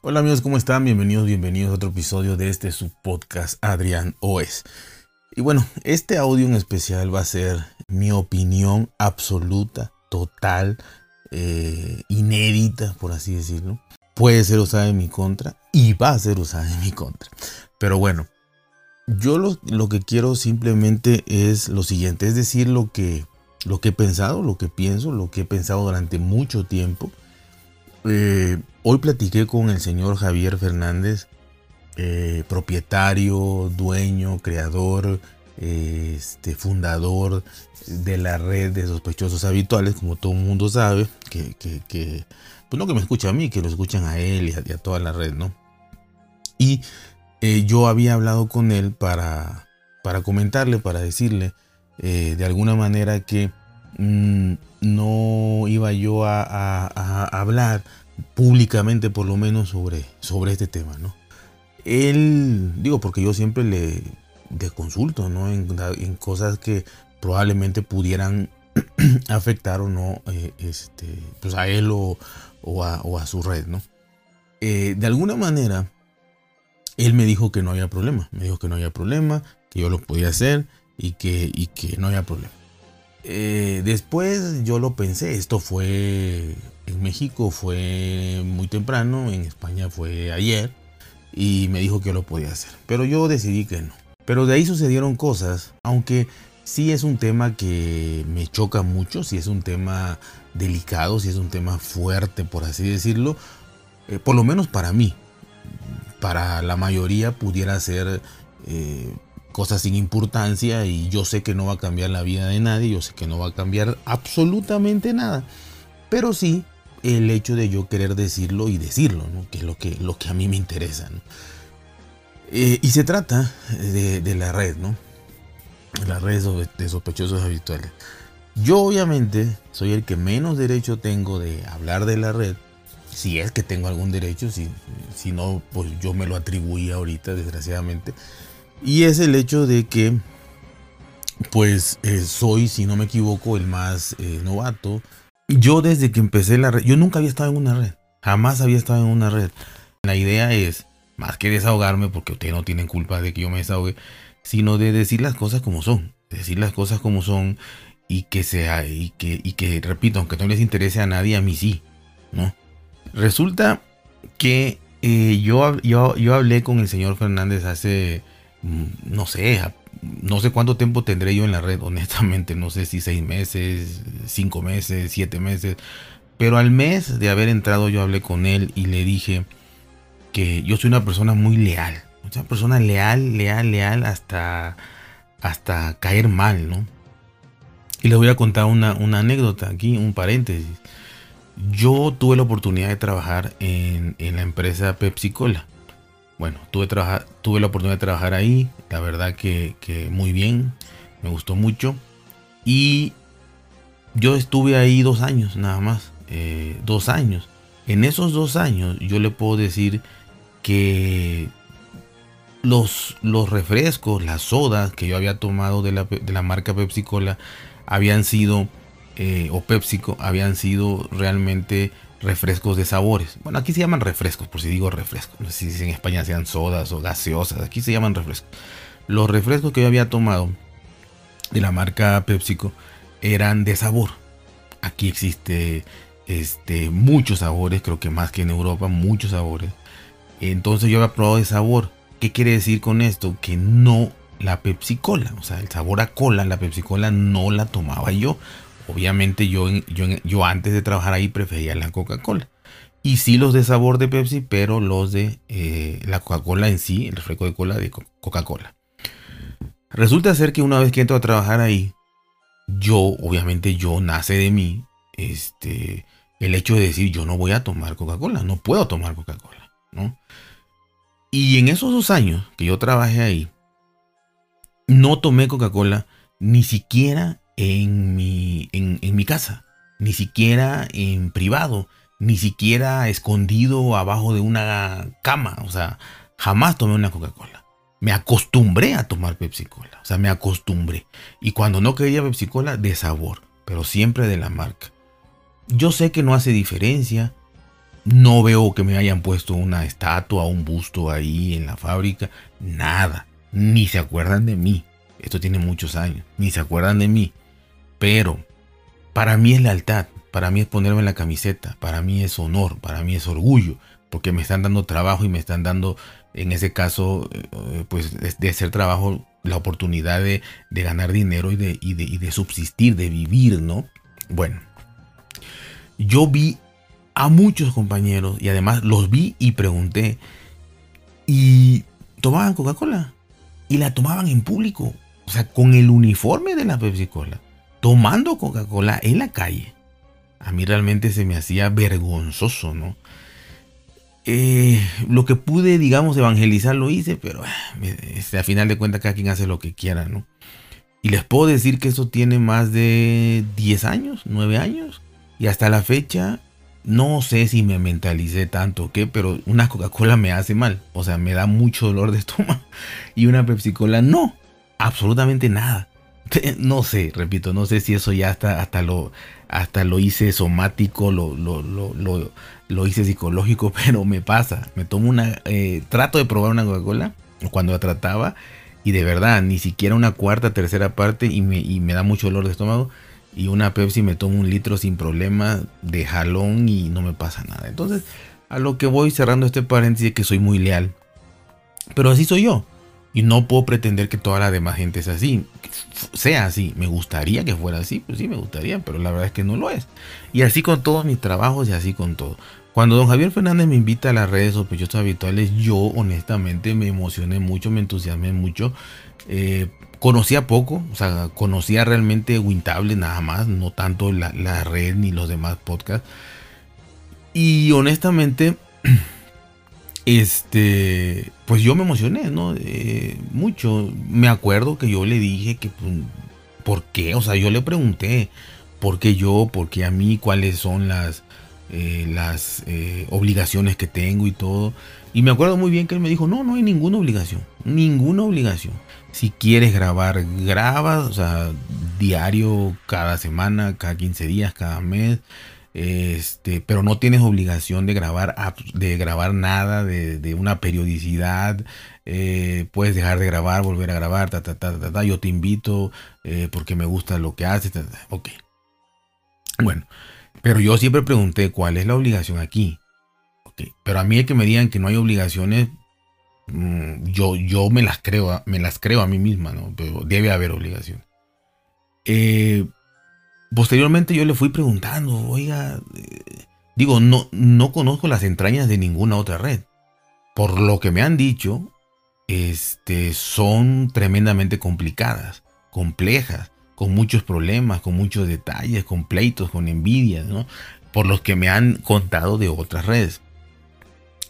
Hola amigos, ¿cómo están? Bienvenidos, bienvenidos a otro episodio de este su podcast Adrián OS. Y bueno, este audio en especial va a ser mi opinión absoluta, total, eh, inédita, por así decirlo. Puede ser usada en mi contra y va a ser usada en mi contra. Pero bueno, yo lo, lo que quiero simplemente es lo siguiente, es decir, lo que, lo que he pensado, lo que pienso, lo que he pensado durante mucho tiempo. Eh, hoy platiqué con el señor Javier Fernández, eh, propietario, dueño, creador, eh, este, fundador de la red de sospechosos habituales, como todo el mundo sabe, que, pues no que me escucha a mí, que lo escuchan a él y a, y a toda la red, ¿no? Y eh, yo había hablado con él para, para comentarle, para decirle eh, de alguna manera que mm, no iba yo a, hablar públicamente por lo menos sobre, sobre este tema, ¿no? Él, digo, porque yo siempre le, consulto, ¿no? En, cosas que probablemente pudieran afectar o no eh, este, pues a él o, a, su red, ¿no? de alguna manera, él me dijo que no había problema. Me dijo que no había problema, que yo lo podía hacer y que, y que no había problema. Eh, después yo lo pensé, esto fue en México, fue muy temprano, en España fue ayer y me dijo que lo podía hacer. Pero yo decidí que no. Pero de ahí sucedieron cosas, aunque sí es un tema que me choca mucho, sí es un tema delicado, sí es un tema fuerte, por así decirlo, eh, por lo menos para mí para la mayoría pudiera ser eh, cosas sin importancia y yo sé que no va a cambiar la vida de nadie, yo sé que no va a cambiar absolutamente nada, pero sí el hecho de yo querer decirlo y decirlo, que es lo que, lo que a mí me interesa. Eh, y se trata de, la red, ¿no? la red de sospechosos habituales. Yo obviamente soy el que menos derecho tengo de hablar de la red, si es que tengo algún derecho, si, si no, pues yo me lo atribuí ahorita, desgraciadamente. Y es el hecho de que, pues eh, soy, si no me equivoco, el más eh, novato. Yo desde que empecé la red, yo nunca había estado en una red, jamás había estado en una red. La idea es, más que desahogarme, porque ustedes no tienen culpa de que yo me desahogue, sino de decir las cosas como son, decir las cosas como son y que sea, y que, y que repito, aunque no les interese a nadie, a mí sí, ¿no? Resulta que eh, yo, yo, yo hablé con el señor Fernández hace, mm, no sé, no sé cuánto tiempo tendré yo en la red, honestamente, no sé si seis meses, cinco meses, siete meses, pero al mes de haber entrado yo hablé con él y le dije que yo soy una persona muy leal, una persona leal, leal, leal hasta, hasta caer mal, ¿no? Y les voy a contar una, una anécdota aquí, un paréntesis. Yo tuve la oportunidad de trabajar en, la empresa Pepsi Cola. Bueno, tuve, la oportunidad de trabajar ahí. La verdad que, muy bien. Me gustó mucho. Y yo estuve ahí dos años nada más. Eh, dos años. En esos dos años yo le puedo decir que los, los refrescos, las sodas que yo había tomado de la, de la marca Pepsi Cola habían sido eh, o PepsiCo habían sido realmente refrescos de sabores. Bueno, aquí se llaman refrescos, por si digo refrescos. No sé si en España sean sodas o gaseosas. Aquí se llaman refrescos. Los refrescos que yo había tomado de la marca PepsiCo eran de sabor. Aquí existe este, muchos sabores, creo que más que en Europa, muchos sabores. Entonces yo había probado de sabor. ¿Qué quiere decir con esto? Que no la Pepsi Cola, o sea, el sabor a cola, la Pepsi Cola no la tomaba yo. Obviamente yo, yo, yo antes de trabajar ahí prefería la Coca-Cola. Y sí los de sabor de Pepsi, pero los de eh, la Coca-Cola en sí, el refresco de cola de Coca-Cola. Resulta ser que una vez que entro a trabajar ahí, yo, obviamente yo nace de mí, este, el hecho de decir yo no voy a tomar Coca-Cola, no puedo tomar Coca-Cola, ¿no? Y en esos dos años que yo trabajé ahí, no tomé Coca-Cola ni siquiera en mi, en, mi casa, ni siquiera en privado, ni siquiera escondido abajo de una cama. O sea, jamás tomé una Coca-Cola. Me acostumbré a tomar Pepsi-Cola. O sea, me acostumbré. Y cuando no quería Pepsi-Cola, de sabor, pero siempre de la marca. Yo sé que no hace diferencia. No veo que me hayan puesto una estatua, un busto ahí en la fábrica. Nada. Ni se acuerdan de mí. Esto tiene muchos años. Ni se acuerdan de mí. Pero para mí es lealtad. Para mí es ponerme la camiseta. Para mí es honor. Para mí es orgullo. Porque me están dando trabajo y me están dando, en ese caso, eh, pues de hacer trabajo, la oportunidad de, ganar dinero y de, y de subsistir, de vivir, ¿no? Bueno, yo vi a muchos compañeros y además los vi y pregunté y tomaban Coca-Cola y la tomaban en público, o sea, con el uniforme de la Pepsi Cola, tomando Coca-Cola en la calle. A mí realmente se me hacía vergonzoso, ¿no? Eh, lo que pude, digamos, evangelizar lo hice, pero este, a final de cuentas cada quien hace lo que quiera, ¿no? Y les puedo decir que eso tiene más de 10 años, 9 años. Y hasta la fecha no sé si me mentalicé tanto o qué, pero una Coca-Cola me hace mal. O sea, me da mucho dolor de estómago. Y una Pepsi-Cola no. Absolutamente nada. No sé, repito, no sé si eso ya hasta, hasta, lo, hasta lo hice somático, lo, lo, lo, lo hice psicológico, pero me pasa. Me tomo una... Eh, trato de probar una Coca-Cola cuando la trataba y de verdad, ni siquiera una cuarta, tercera parte y me, y me da mucho dolor de estómago y una Pepsi me tomo un litro sin problema de jalón y no me pasa nada. Entonces, a lo que voy cerrando este paréntesis es que soy muy leal. Pero así soy yo. Y no puedo pretender que toda la demás gente es así. Sea así. Me gustaría que fuera así. Pues sí, me gustaría. Pero la verdad es que no lo es. Y así con todos mis trabajos y así con todo. Cuando don Javier Fernández me invita a las redes sospechosas habituales, yo honestamente me emocioné mucho, me entusiasmé mucho. Eh, conocía poco, o sea, conocía realmente Wintable nada más, no tanto la, red ni los demás podcasts. Y honestamente, este, pues yo me emocioné, ¿no? Eh, mucho. Me acuerdo que yo le dije que, pues, ¿por qué? O sea, yo le pregunté, ¿por qué yo? ¿Por qué a mí? ¿Cuáles son las, eh, las eh, obligaciones que tengo y todo? Y me acuerdo muy bien que él me dijo, no, no hay ninguna obligación, ninguna obligación. Si quieres grabar, graba, o sea, diario, cada semana, cada 15 días, cada mes. Este, pero no tienes obligación de grabar, de grabar nada, de, una periodicidad. Eh, puedes dejar de grabar, volver a grabar, ta, ta, ta, ta, ta. Yo te invito eh, porque me gusta lo que haces. Ok. Bueno, pero yo siempre pregunté cuál es la obligación aquí. Pero a mí el que me digan que no hay obligaciones, Mm, yo, yo me las creo, me las creo a mí misma, ¿no? Pero debe haber obligación. Eh, posteriormente yo le fui preguntando, oiga, eh, digo, no, no conozco las entrañas de ninguna otra red. Por lo que me han dicho, este, son tremendamente complicadas, complejas, con muchos problemas, con muchos detalles, con pleitos, con envidias, ¿no? Por los que me han contado de otras redes.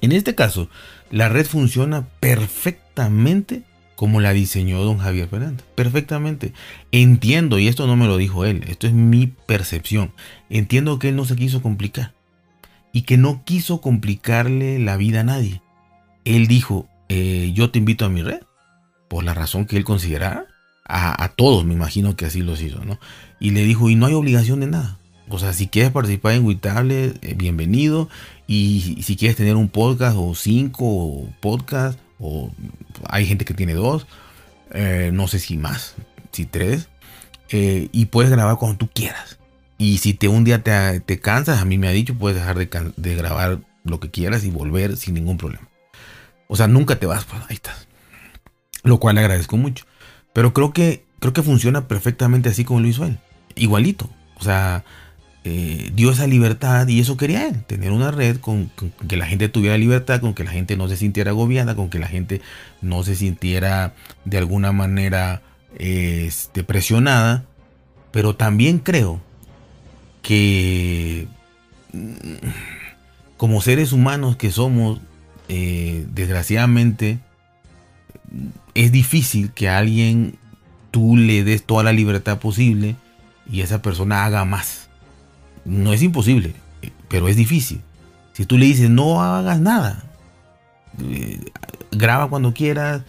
En este caso, la red funciona perfectamente como la diseñó don Javier Fernández. Perfectamente. Entiendo, y esto no me lo dijo él, esto es mi percepción. Entiendo que él no se quiso complicar y que no quiso complicarle la vida a nadie. Él dijo, eh, yo te invito a mi red, por la razón que él considerara. A, todos, me imagino que así los hizo, ¿no? Y le dijo, y no hay obligación de nada. O sea, si quieres participar en Witable, eh, bienvenido. Y si quieres tener un podcast o cinco podcasts, o hay gente que tiene dos, eh, no sé si más, si tres, eh, y puedes grabar cuando tú quieras. Y si te un día te, cansas, a mí me ha dicho, puedes dejar de, grabar lo que quieras y volver sin ningún problema. O sea, nunca te vas, pues ahí estás. Lo cual le agradezco mucho. Pero creo que, creo que funciona perfectamente así como lo hizo. Igualito. O sea, eh, dio esa libertad y eso quería él, tener una red con, que la gente tuviera libertad, con que la gente no se sintiera agobiada, con que la gente no se sintiera de alguna manera este, presionada, pero también creo que mm, como seres humanos que somos, eh, desgraciadamente, es difícil que a alguien tú le des toda la libertad posible y esa persona haga más no es imposible, pero es difícil. Si tú le dices, no hagas nada, eh, graba cuando quieras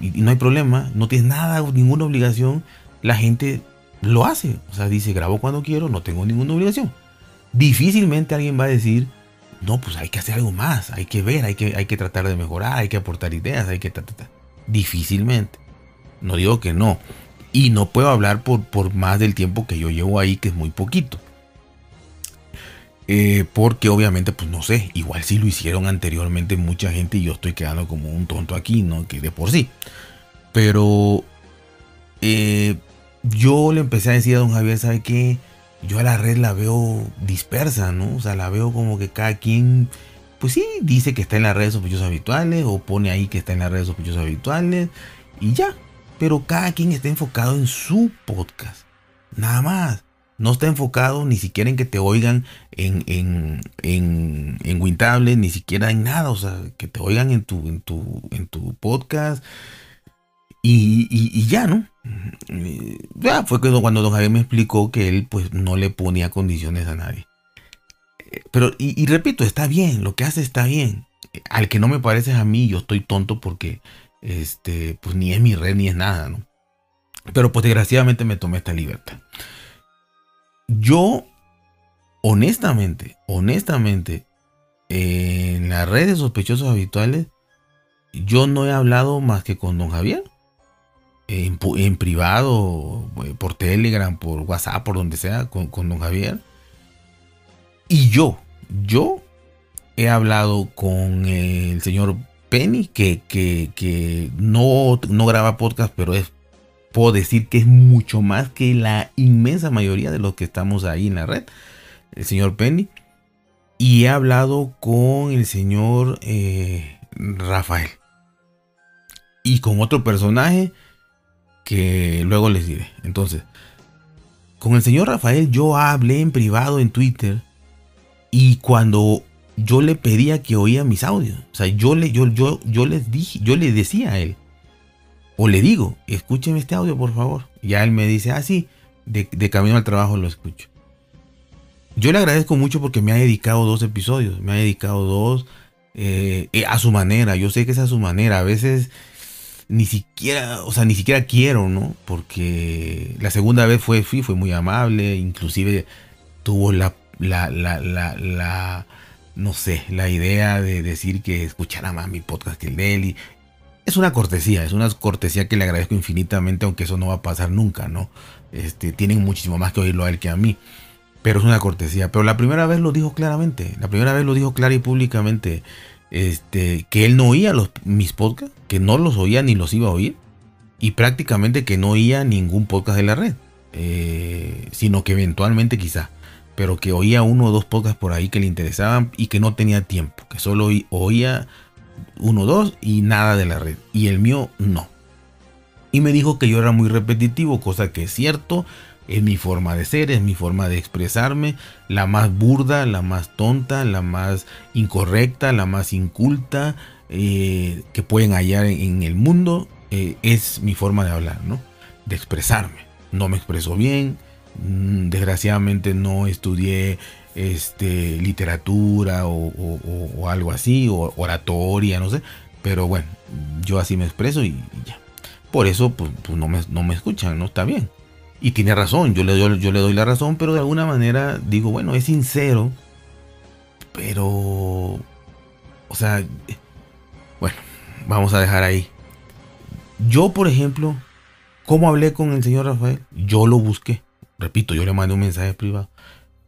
y, no hay problema, no tienes nada, ninguna obligación, la gente lo hace. O sea, dice, grabo cuando quiero, no tengo ninguna obligación. Difícilmente alguien va a decir, no, pues hay que hacer algo más, hay que ver, hay que, hay que tratar de mejorar, hay que aportar ideas, hay que... Difícilmente. No digo que no. Y no puedo hablar por, por más del tiempo que yo llevo ahí, que es muy poquito. Eh, porque obviamente, pues no sé, igual si lo hicieron anteriormente mucha gente y yo estoy quedando como un tonto aquí, ¿no? Que de por sí. Pero eh, yo le empecé a decir a don Javier, ¿sabe qué? Yo a la red la veo dispersa, ¿no? O sea, la veo como que cada quien, pues sí, dice que está en las redes sospechosas habituales o pone ahí que está en las redes sospechosas habituales y ya. Pero cada quien está enfocado en su podcast. Nada más. No está enfocado ni siquiera en que te oigan en, en, en, en Wintable, ni siquiera en nada. O sea, que te oigan en tu, en tu, en tu podcast. Y, y, ya, ¿no? Ya fue cuando don Javier me explicó que él pues no le ponía condiciones a nadie. Pero, y, repito, está bien, lo que hace está bien. Al que no me parece a mí, yo estoy tonto porque este, pues ni es mi red ni es nada, ¿no? Pero pues desgraciadamente me tomé esta libertad. Yo, honestamente, honestamente, en las redes sospechosos habituales, yo no he hablado más que con don Javier. En, privado, eh, por Telegram, por WhatsApp, por donde sea, con, don Javier. Y yo, yo he hablado con el señor Penny, que, que, no, no graba podcast, pero es puedo decir que es mucho más que la inmensa mayoría de los que estamos ahí en la red, el señor Penny. Y he hablado con el señor eh, Rafael. Y con otro personaje que luego les diré. Entonces, con el señor Rafael yo hablé en privado en Twitter. Y cuando yo le pedía que oía mis audios, o sea, yo, le, yo, yo, yo les dije, yo le decía a él, o le digo, escúcheme este audio, por favor. Ya él me dice, ah, sí, de, camino al trabajo lo escucho. Yo le agradezco mucho porque me ha dedicado dos episodios, me ha dedicado dos eh, eh, a su manera. Yo sé que es a su manera. A veces ni siquiera, o sea, ni siquiera quiero, ¿no? Porque la segunda vez fue, fui, fue muy amable, inclusive tuvo la, la, la, la, la no sé, la idea de decir que escuchara más mi podcast que el de él. Y es una cortesía, es una cortesía que le agradezco infinitamente, aunque eso no va a pasar nunca, ¿no? Este, tienen muchísimo más que oírlo a él que a mí. Pero es una cortesía. Pero la primera vez lo dijo claramente. La primera vez lo dijo clara y públicamente. Este, que él no oía los, mis podcasts, que no los oía ni los iba a oír. Y prácticamente que no oía ningún podcast de la red. Eh, sino que eventualmente quizá. Pero que oía uno o dos podcasts por ahí que le interesaban y que no tenía tiempo. Que solo oía uno, dos y nada de la red. Y el mío no. Y me dijo que yo era muy repetitivo, cosa que es cierto. Es mi forma de ser, es mi forma de expresarme, la más burda, la más tonta, la más incorrecta, la más inculta eh, que pueden hallar en, el mundo. Eh, es mi forma de hablar, ¿no? De expresarme. No me expreso bien, mm, desgraciadamente no estudié este, literatura o, algo así, o oratoria, no sé. Pero bueno, yo así me expreso y, ya. Por eso, pues, pues, no, me, no, me, escuchan, ¿no? Está bien. Y tiene razón, yo le, doy, yo le doy la razón, pero de alguna manera digo, bueno, es sincero, pero... O sea, bueno, vamos a dejar ahí. Yo, por ejemplo, ¿cómo hablé con el señor Rafael? Yo lo busqué. Repito, yo le mandé un mensaje privado.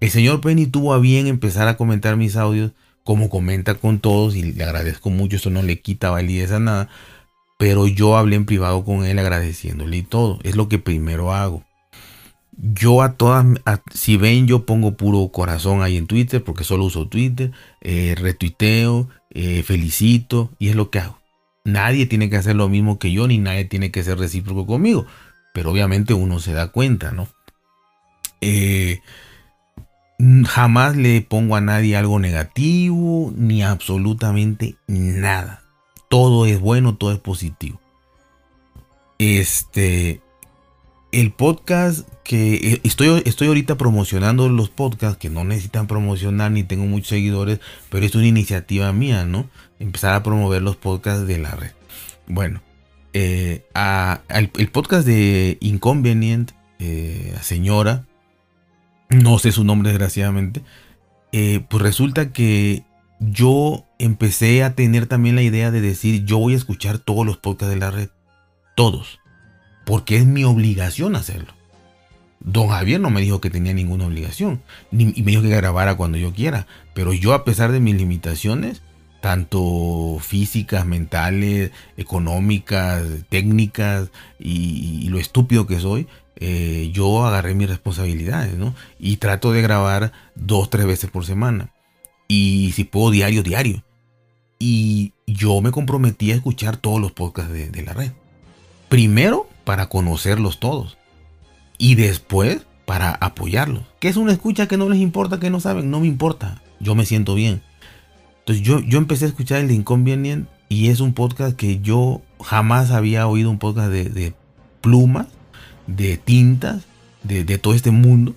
El señor Penny tuvo a bien empezar a comentar mis audios, como comenta con todos, y le agradezco mucho, eso no le quita validez a nada, pero yo hablé en privado con él agradeciéndole y todo, es lo que primero hago. Yo a todas, si ven, yo pongo puro corazón ahí en Twitter, porque solo uso Twitter, eh, retuiteo, eh, felicito, y es lo que hago. Nadie tiene que hacer lo mismo que yo, ni nadie tiene que ser recíproco conmigo, pero obviamente uno se da cuenta, ¿no? Eh, Jamás le pongo a nadie algo negativo ni absolutamente nada. Todo es bueno, todo es positivo. Este, el podcast que eh, estoy, estoy ahorita promocionando los podcasts que no necesitan promocionar ni tengo muchos seguidores, pero es una iniciativa mía, ¿no? Empezar a promover los podcasts de la red. Bueno, eh, el, podcast de Inconvenient, eh, señora, no sé su nombre desgraciadamente, eh, pues resulta que yo empecé a tener también la idea de decir, yo voy a escuchar todos los podcasts de la red. Todos. Porque es mi obligación hacerlo. Don Javier no me dijo que tenía ninguna obligación. Ni, y me dijo que grabara cuando yo quiera. Pero yo, a pesar de mis limitaciones, tanto físicas, mentales, económicas, técnicas y, lo estúpido que soy, eh, yo agarré mis responsabilidades, ¿no? Y trato de grabar dos, tres veces por semana. Y si puedo, diario, diario. Y yo me comprometí a escuchar todos los podcasts de, la red. Primero, para conocerlos todos. Y después, para apoyarlos. Que es una escucha que no les importa, que no saben. No me importa. Yo me siento bien. Entonces yo, yo empecé a escuchar el de Inconvenient y es un podcast que yo jamás había oído un podcast de, plumas, de tintas, de, de todo este mundo.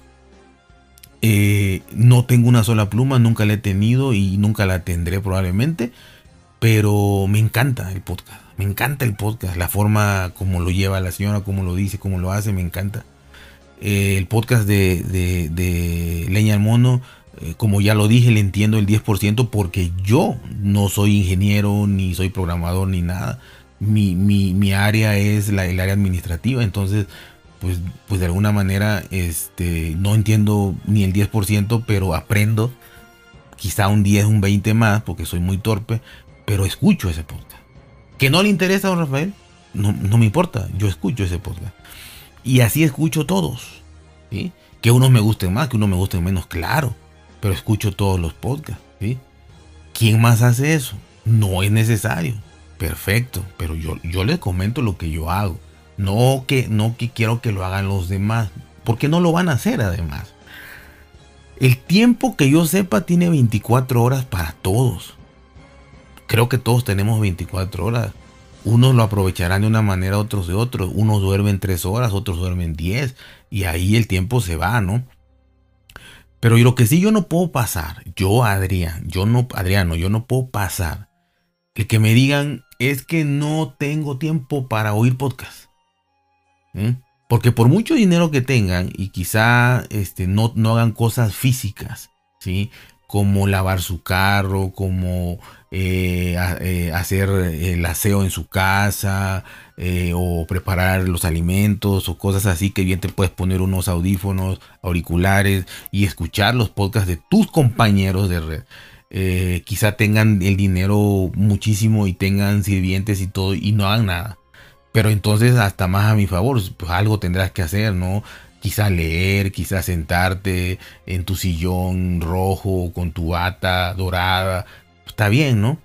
Eh, no tengo una sola pluma, nunca la he tenido y nunca la tendré probablemente. Pero me encanta el podcast. Me encanta el podcast. La forma como lo lleva la señora, como lo dice, como lo hace, me encanta. Eh, el podcast de, de, Leña al Mono, eh, como ya lo dije, le entiendo el 10% porque yo no soy ingeniero, ni soy programador, ni nada. Mi, mi, mi área es la, el área administrativa. Entonces pues, pues de alguna manera este, no entiendo ni el 10%, pero aprendo quizá un 10, un 20 más, porque soy muy torpe, pero escucho ese podcast. ¿Que no le interesa a don Rafael? No, me importa, yo escucho ese podcast. Y así escucho todos. Que unos me gusten más, que unos me gusten menos, claro. Pero escucho todos los podcasts. ¿Quién más hace eso? No es necesario. Perfecto. Pero yo, yo les comento lo que yo hago. No que, no que quiero que lo hagan los demás, porque no lo van a hacer además. El tiempo que yo sepa tiene 24 horas para todos. Creo que todos tenemos 24 horas. Unos lo aprovecharán de una manera, otros de otro. Unos duermen 3 horas, otros duermen 10. Y ahí el tiempo se va, ¿no? Pero lo que sí yo no puedo pasar, yo Adrián, yo no, Adriano, yo no puedo pasar. El que me digan es que no tengo tiempo para oír podcast. Porque por mucho dinero que tengan y quizá este, no, no hagan cosas físicas, ¿sí? como lavar su carro, como eh, eh, hacer el aseo en su casa, eh, o preparar los alimentos, o cosas así, que bien te puedes poner unos audífonos, auriculares y escuchar los podcasts de tus compañeros de red. quizá tengan el dinero muchísimo y tengan sirvientes y todo y no hagan nada. Pero entonces hasta más a mi favor, pues algo tendrás que hacer, ¿no? Quizá leer, quizá sentarte en tu sillón rojo con tu bata dorada. Está bien, ¿no?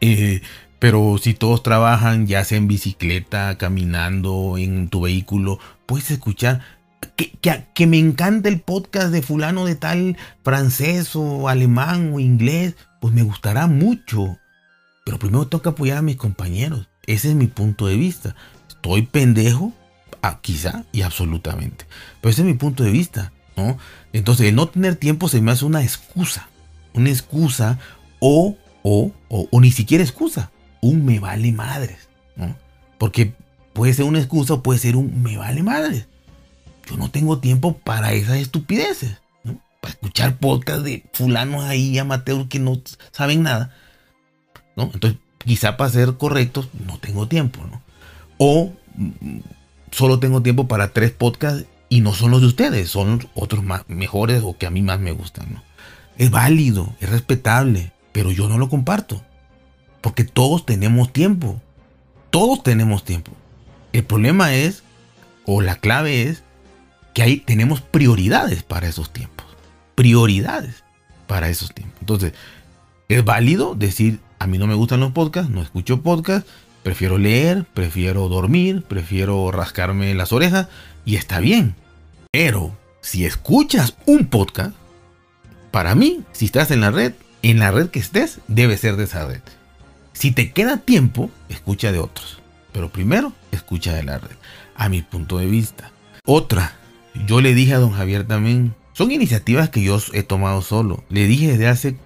Eh, pero si todos trabajan, ya sea en bicicleta, caminando, en tu vehículo, puedes escuchar. Que, que, me encanta el podcast de fulano de tal francés o alemán o inglés, pues me gustará mucho. Pero primero tengo que apoyar a mis compañeros. Ese es mi punto de vista. Estoy pendejo, ah, quizá y absolutamente. Pero ese es mi punto de vista, ¿no? Entonces, el no tener tiempo se me hace una excusa. Una excusa o, o, o, ni siquiera excusa. Un me vale madres, ¿no? Porque puede ser una excusa o puede ser un me vale madres. Yo no tengo tiempo para esas estupideces, ¿no? Para escuchar podcast de fulanos ahí amateurs que no saben nada, ¿no? Entonces, quizá para ser correctos no tengo tiempo, ¿no? O mm, solo tengo tiempo para tres podcasts y no son los de ustedes, son otros más mejores o que a mí más me gustan, ¿no? Es válido, es respetable, pero yo no lo comparto. Porque todos tenemos tiempo. Todos tenemos tiempo. El problema es, o la clave es, que ahí tenemos prioridades para esos tiempos. Prioridades para esos tiempos. Entonces, es válido decir, a mí no me gustan los podcasts, no escucho podcasts, prefiero leer, prefiero dormir, prefiero rascarme las orejas y está bien. Pero si escuchas un podcast, para mí, si estás en la red, en la red que estés, debe ser de esa red. Si te queda tiempo, escucha de otros. Pero primero, escucha de la red. A mi punto de vista. Otra, yo le dije a don Javier también, son iniciativas que yo he tomado solo. Le dije desde hace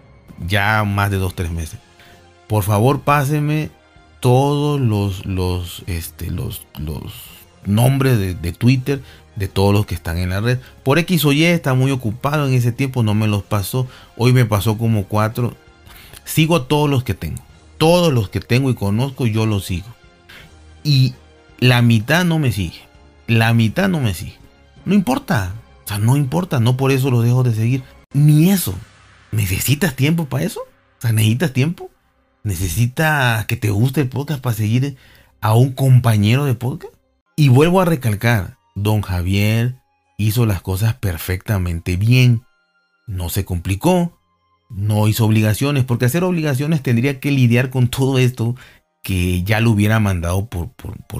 ya más de dos, tres meses por favor páseme todos los, los, este, los, los nombres de, Twitter de todos los que están en la red. Por X o Y está muy ocupado en ese tiempo, no me los pasó. Hoy me pasó como cuatro. sigo a todos los que tengo. Todos los que tengo y conozco, yo los sigo. Y la mitad no me sigue. La mitad no me sigue. No importa. O sea, no importa. No por eso los dejo de seguir. Ni eso. ¿Necesitas tiempo para eso? O sea, ¿necesitas tiempo? ¿Necesitas que te guste el podcast para seguir a un compañero de podcast? Y vuelvo a recalcar, don Javier hizo las cosas perfectamente bien. No se complicó, no hizo obligaciones, porque hacer obligaciones tendría que lidiar con todo esto que ya lo hubiera mandado por,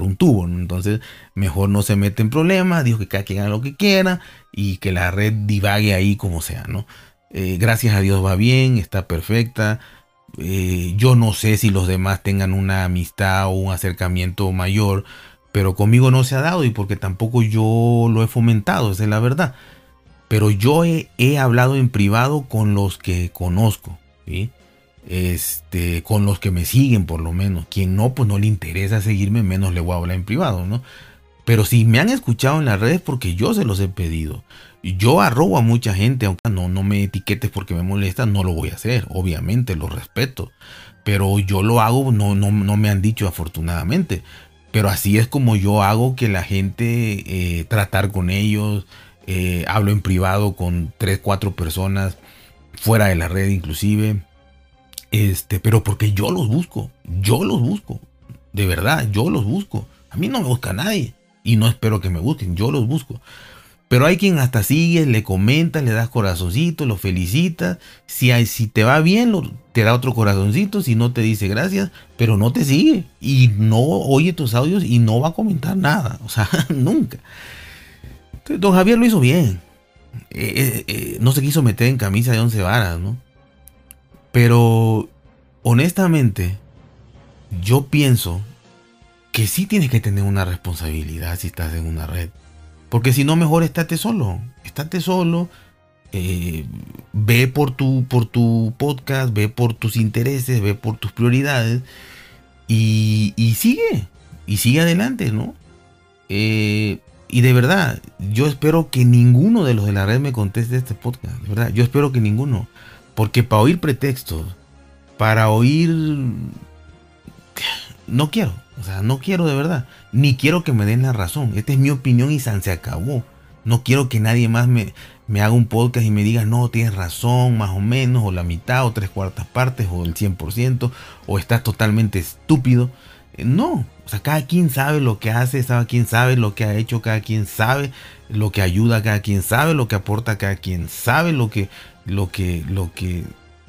un tubo. Entonces, mejor no se mete en problemas, dijo que cada quien haga lo que quiera y que la red divague ahí como sea, ¿no? Eh, gracias a Dios va bien, está perfecta. Eh, yo no sé si los demás tengan una amistad o un acercamiento mayor, pero conmigo no se ha dado y porque tampoco yo lo he fomentado, esa es la verdad. Pero yo he, hablado en privado con los que conozco, Este, con los que me siguen por lo menos. Quien no, pues no le interesa seguirme, menos le voy a hablar en privado, ¿no? Pero si me han escuchado en las redes porque yo se los he pedido. Yo arrobo a mucha gente, aunque no, no me etiquetes porque me molesta, no lo voy a hacer. Obviamente, lo respeto. Pero yo lo hago, no, no, no me han dicho afortunadamente. Pero así es como yo hago que la gente eh, tratar con ellos. Eh, hablo en privado con 3, 4 personas fuera de la red inclusive. Este, pero porque yo los busco. Yo los busco. De verdad, yo los busco. A mí no me busca nadie y no espero que me busquen, yo los busco. Pero hay quien hasta sigue, le comenta, le das corazoncito, lo felicita. Si, hay, si te va bien, te da otro corazoncito. Si no, te dice gracias, pero no te sigue. Y no oye tus audios y no va a comentar nada. O sea, nunca. Entonces, don Javier lo hizo bien. Eh, eh, eh, no se quiso meter en camisa de once varas, ¿no? Pero, honestamente, yo pienso que sí tienes que tener una responsabilidad si estás en una red. Porque si no, mejor estate solo. Estate solo. Eh, ve por tu, por tu podcast, ve por tus intereses, ve por tus prioridades. Y, sigue. Y sigue adelante, ¿no? Eh, y de verdad, yo espero que ninguno de los de la red me conteste este podcast. De verdad, yo espero que ninguno. Porque para oír pretextos, para oír... No quiero. O sea, no quiero de verdad. Ni quiero que me den la razón. Esta es mi opinión y se acabó. No quiero que nadie más me, me haga un podcast y me diga, no, tienes razón, más o menos, o la mitad, o tres cuartas partes, o el 100%, o estás totalmente estúpido. Eh, no, o sea, cada quien sabe lo que hace, cada quien sabe lo que ha hecho, cada quien sabe lo que ayuda, cada quien sabe lo que aporta, cada quien sabe lo que, lo que, lo que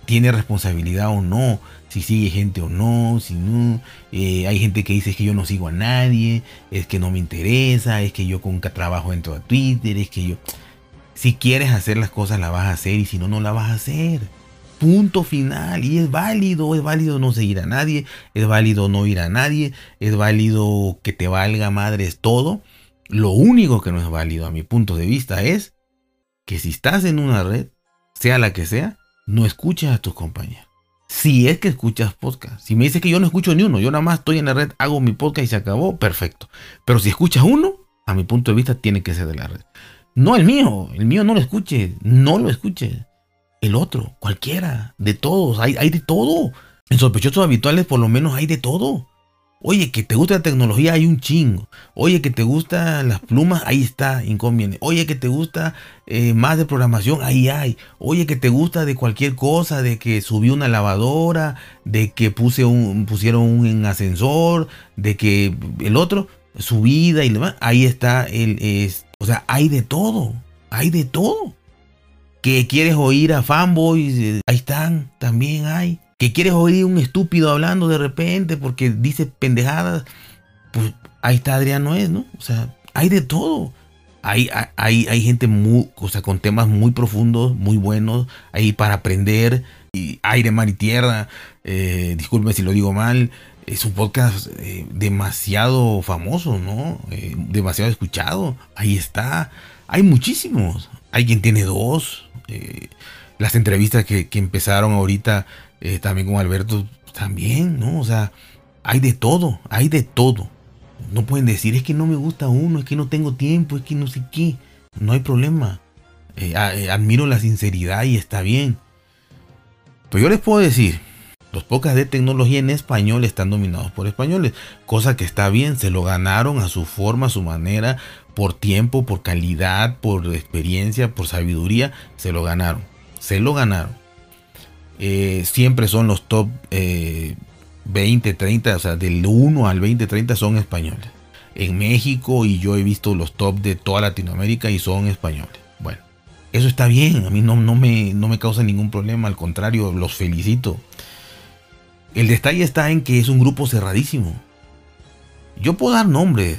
tiene responsabilidad o no, si sigue gente o no, si no. Eh, hay gente que dice que yo no sigo a nadie, es que no me interesa, es que yo con trabajo dentro de Twitter, es que yo... Si quieres hacer las cosas, las vas a hacer y si no, no las vas a hacer. Punto final. Y es válido, es válido no seguir a nadie, es válido no ir a nadie, es válido que te valga madres todo. Lo único que no es válido a mi punto de vista es que si estás en una red, sea la que sea, no escuches a tus compañeros. Si es que escuchas podcast. Si me dices que yo no escucho ni uno, yo nada más estoy en la red, hago mi podcast y se acabó, perfecto. Pero si escuchas uno, a mi punto de vista tiene que ser de la red. No el mío, el mío no lo escuche, no lo escuche. El otro, cualquiera, de todos, hay, hay de todo. En sospechosos habituales por lo menos hay de todo. Oye, que te gusta la tecnología, hay un chingo. Oye, que te gustan las plumas, ahí está, inconviene. Oye, que te gusta eh, más de programación, ahí hay. Oye, que te gusta de cualquier cosa, de que subí una lavadora, de que puse un, pusieron un ascensor, de que el otro, subida y demás, ahí está. El, es, o sea, hay de todo, hay de todo. Que quieres oír a fanboys, eh, ahí están, también hay que quieres oír un estúpido hablando de repente porque dice pendejadas, pues ahí está Adrián es, ¿no? O sea, hay de todo. Hay, hay, hay gente muy, o con temas muy profundos, muy buenos, ahí para aprender, y aire, mar y tierra, eh, disculpe si lo digo mal, es un podcast eh, demasiado famoso, ¿no? Eh, demasiado escuchado, ahí está, hay muchísimos, hay quien tiene dos, las entrevistas que, que empezaron ahorita eh, también con Alberto, también, ¿no? O sea, hay de todo, hay de todo. No pueden decir, es que no me gusta uno, es que no tengo tiempo, es que no sé qué. No hay problema. Eh, eh, admiro la sinceridad y está bien. Pero yo les puedo decir, Los podcasts de tecnología en español están dominados por españoles, cosa que está bien, se lo ganaron a su forma, a su manera, por tiempo, por calidad, por experiencia, por sabiduría, se lo ganaron, se lo ganaron. Eh, siempre son los top 20, eh, 30, o sea, del 1 al 20, 30 son españoles. En México y yo he visto los top de toda Latinoamérica y son españoles. Bueno, eso está bien, a mí no, no, me, no me causa ningún problema, al contrario, los felicito. El detalle está en que es un grupo cerradísimo. Yo puedo dar nombres.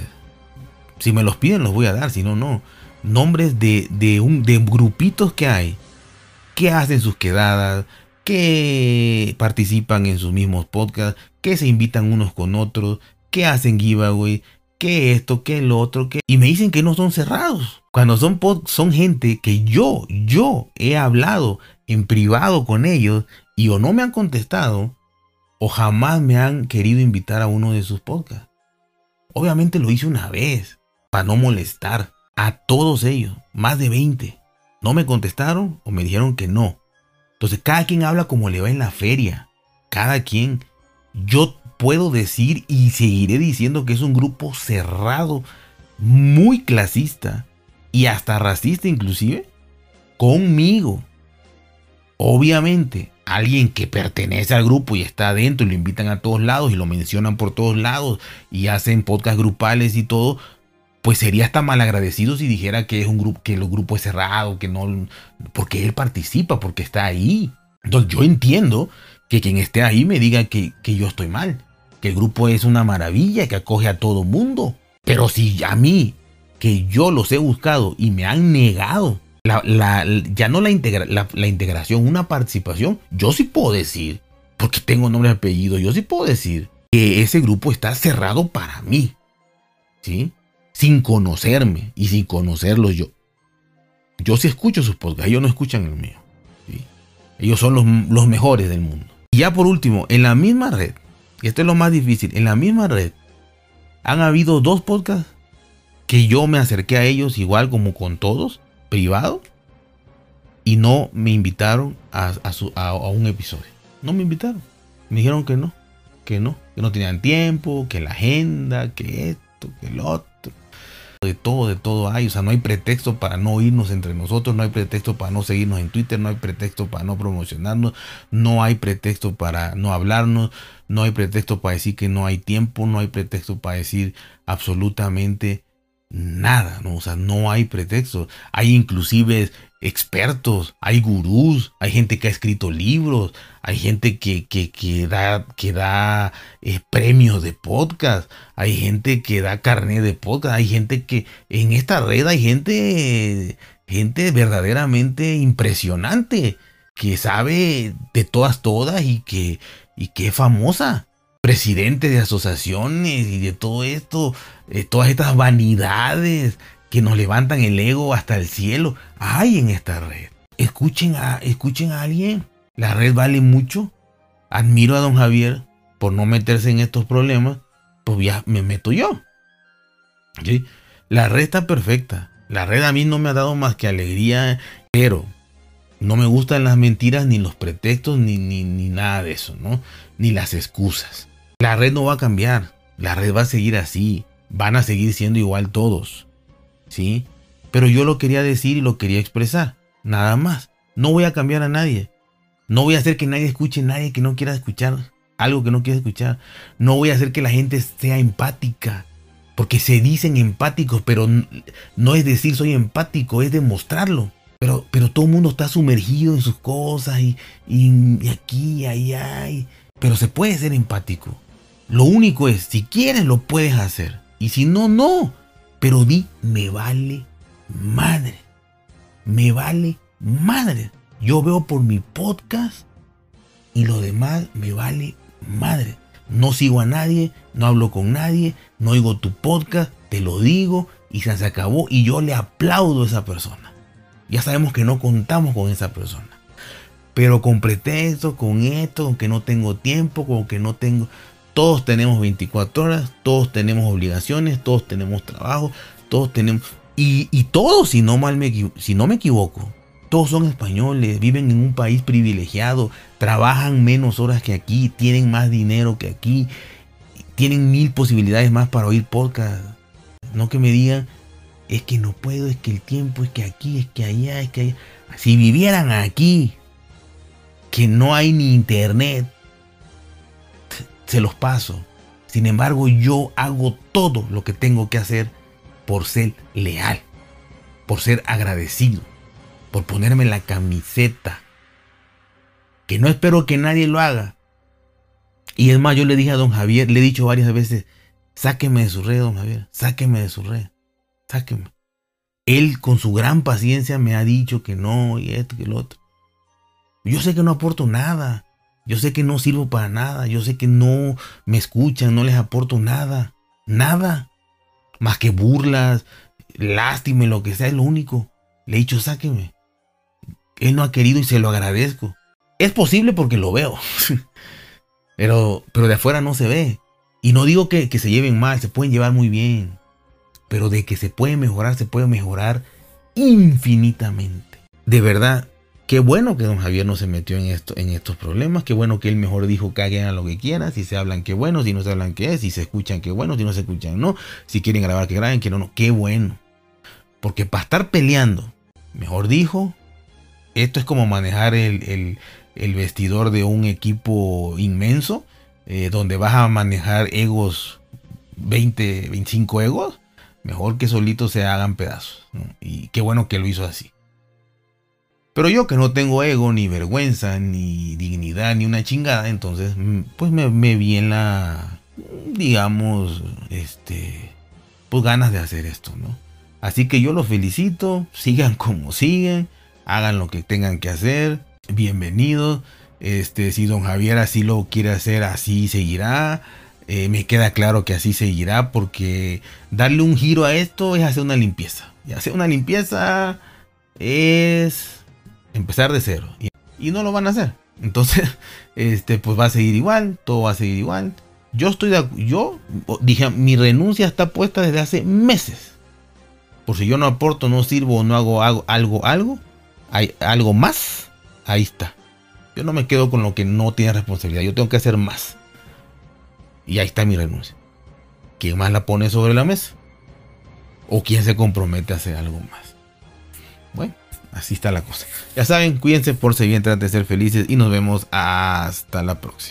Si me los piden los voy a dar, si no, no. Nombres de, de, un, de grupitos que hay. Que hacen sus quedadas. Que participan en sus mismos podcasts. Que se invitan unos con otros. Que hacen giveaway. Que esto, que el otro. Que... Y me dicen que no son cerrados. Cuando son, son gente que yo, yo he hablado en privado con ellos. Y o no me han contestado o jamás me han querido invitar a uno de sus podcasts. Obviamente lo hice una vez, para no molestar a todos ellos, más de 20. No me contestaron o me dijeron que no. Entonces cada quien habla como le va en la feria. Cada quien. Yo puedo decir y seguiré diciendo que es un grupo cerrado, muy clasista y hasta racista inclusive, conmigo. Obviamente, alguien que pertenece al grupo y está adentro y lo invitan a todos lados y lo mencionan por todos lados y hacen podcast grupales y todo, pues sería hasta malagradecido si dijera que es un grupo, que el grupo es cerrado, que no, porque él participa, porque está ahí. Entonces yo entiendo que quien esté ahí me diga que, que yo estoy mal, que el grupo es una maravilla, que acoge a todo mundo. Pero si a mí, que yo los he buscado y me han negado la, ya no la, la, integración, una participación, yo sí puedo decir, porque tengo nombre y apellido, yo sí puedo decir que ese grupo está cerrado para mí, ¿sí? Sin conocerme y sin conocerlo yo. Yo sí escucho sus podcasts, ellos no escuchan el mío. Ellos son los, los mejores del mundo. Y ya por último, en la misma red, y esto es lo más difícil, en la misma red han habido dos podcasts que yo me acerqué a ellos igual como con todos privado y no me invitaron a, a, un episodio. No me invitaron. Me dijeron que no, que no, que no tenían tiempo, que la agenda, que esto, que el otro. De todo, de todo hay. O sea, no hay pretexto para no irnos entre nosotros, no hay pretexto para no seguirnos en Twitter, no hay pretexto para no promocionarnos, no hay pretexto para no hablarnos, no hay pretexto para decir que no hay tiempo, no hay pretexto para decir absolutamente nada, ¿no? O sea, no hay pretexto. Hay inclusive expertos, hay gurús, hay gente que ha escrito libros, hay gente que, que, da, que da eh, premios de podcast, hay gente que da carnet de podcast, hay gente que en esta red hay gente, gente verdaderamente impresionante, que sabe de todas, todas y que, y que es famosa presidente de asociaciones y de todo esto, eh, todas estas vanidades que nos levantan el ego hasta el cielo, hay en esta red. Escuchen a, escuchen a alguien. La red vale mucho. Admiro a don Javier por no meterse en estos problemas. Pues ya me meto yo. La red está perfecta. La red a mí no me ha dado más que alegría, pero no me gustan las mentiras, ni los pretextos, ni, ni, ni nada de eso, ¿no? Ni las excusas. La red no va a cambiar. La red va a seguir así. Van a seguir siendo igual todos. ¿Sí? Pero yo lo quería decir y lo quería expresar. Nada más. No voy a cambiar a nadie. No voy a hacer que nadie escuche a nadie que no quiera escuchar algo que no quiera escuchar. No voy a hacer que la gente sea empática. Porque se dicen empáticos, pero no es decir soy empático, es demostrarlo. Pero, pero todo el mundo está sumergido en sus cosas y, y, aquí, allá. Y, pero se puede ser empático. Lo único es, si quieres lo puedes hacer. Y si no, no. Pero di, me vale madre. Me vale madre. Yo veo por mi podcast y lo demás me vale madre. No sigo a nadie, no hablo con nadie, no oigo tu podcast, te lo digo y se acabó y yo le aplaudo a esa persona. Ya sabemos que no contamos con esa persona. Pero con pretexto, con esto, con que no tengo tiempo, con que no tengo... Todos tenemos 24 horas, todos tenemos obligaciones, todos tenemos trabajo, todos tenemos... Y, todos, si no, mal me, si no me equivoco, Todos son españoles, viven en un país privilegiado, trabajan menos horas que aquí, tienen más dinero que aquí, tienen mil posibilidades más para oír podcast. No que me digan, es que no puedo, es que el tiempo, es que aquí, es que allá, es que allá. Si vivieran aquí, que no hay ni internet, se los paso. Sin embargo, yo hago todo lo que tengo que hacer por ser leal, por ser agradecido, por ponerme la camiseta. Que no espero que nadie lo haga. Y es más, yo le dije a don Javier, le he dicho varias veces, sáqueme de su red, don Javier, sáqueme de su red, sáqueme. Él con su gran paciencia me ha dicho que no, y esto, que lo otro. Yo sé que no aporto nada. Yo sé que no sirvo para nada. Yo sé que no me escuchan, no les aporto nada. Nada. Más que burlas, lástima, lo que sea, es lo único. Le he dicho, sáqueme. Él no ha querido y se lo agradezco. Es posible porque lo veo. pero, pero de afuera no se ve. Y no digo que, que se lleven mal, se pueden llevar muy bien. Pero de que se puede mejorar, se puede mejorar infinitamente. De verdad, Qué bueno que don Javier no se metió en, esto, en estos problemas. Qué bueno que él mejor dijo que hagan lo que quieran. Si se hablan, qué bueno. Si no se hablan, qué es. Si se escuchan, qué bueno. Si no se escuchan, no. Si quieren grabar, que graben. Que no, no. Qué bueno. Porque para estar peleando, mejor dijo, esto es como manejar el, vestidor de un equipo inmenso. Eh, donde vas a manejar egos, 20, 25 egos. Mejor que solitos se hagan pedazos. Y qué bueno que lo hizo así. Pero yo que no tengo ego, ni vergüenza, ni dignidad, ni una chingada, entonces mm, pues me, vi en la, digamos, este, pues ganas de hacer esto, ¿no? Así que yo los felicito, sigan como siguen, hagan lo que tengan que hacer, bienvenidos. Este, si don Javier así lo quiere hacer, así seguirá. Eh, me queda claro que así seguirá porque darle un giro a esto es hacer una limpieza. Y hacer una limpieza es empezar de cero. Y, no lo van a hacer. Entonces, este, pues va a seguir igual, todo va a seguir igual. Yo estoy de yo dije, mi renuncia está puesta desde hace meses. Por si yo no aporto, no sirvo no hago algo, algo, algo, hay algo más, ahí está. Yo no me quedo con lo que no tiene responsabilidad, yo tengo que hacer más. Y ahí está mi renuncia. ¿Quién más la pone sobre la mesa? ¿O quién se compromete a hacer algo más? Bueno, Así está la cosa. Ya saben, cuídense por si bien, traten de ser felices y nos vemos hasta la próxima.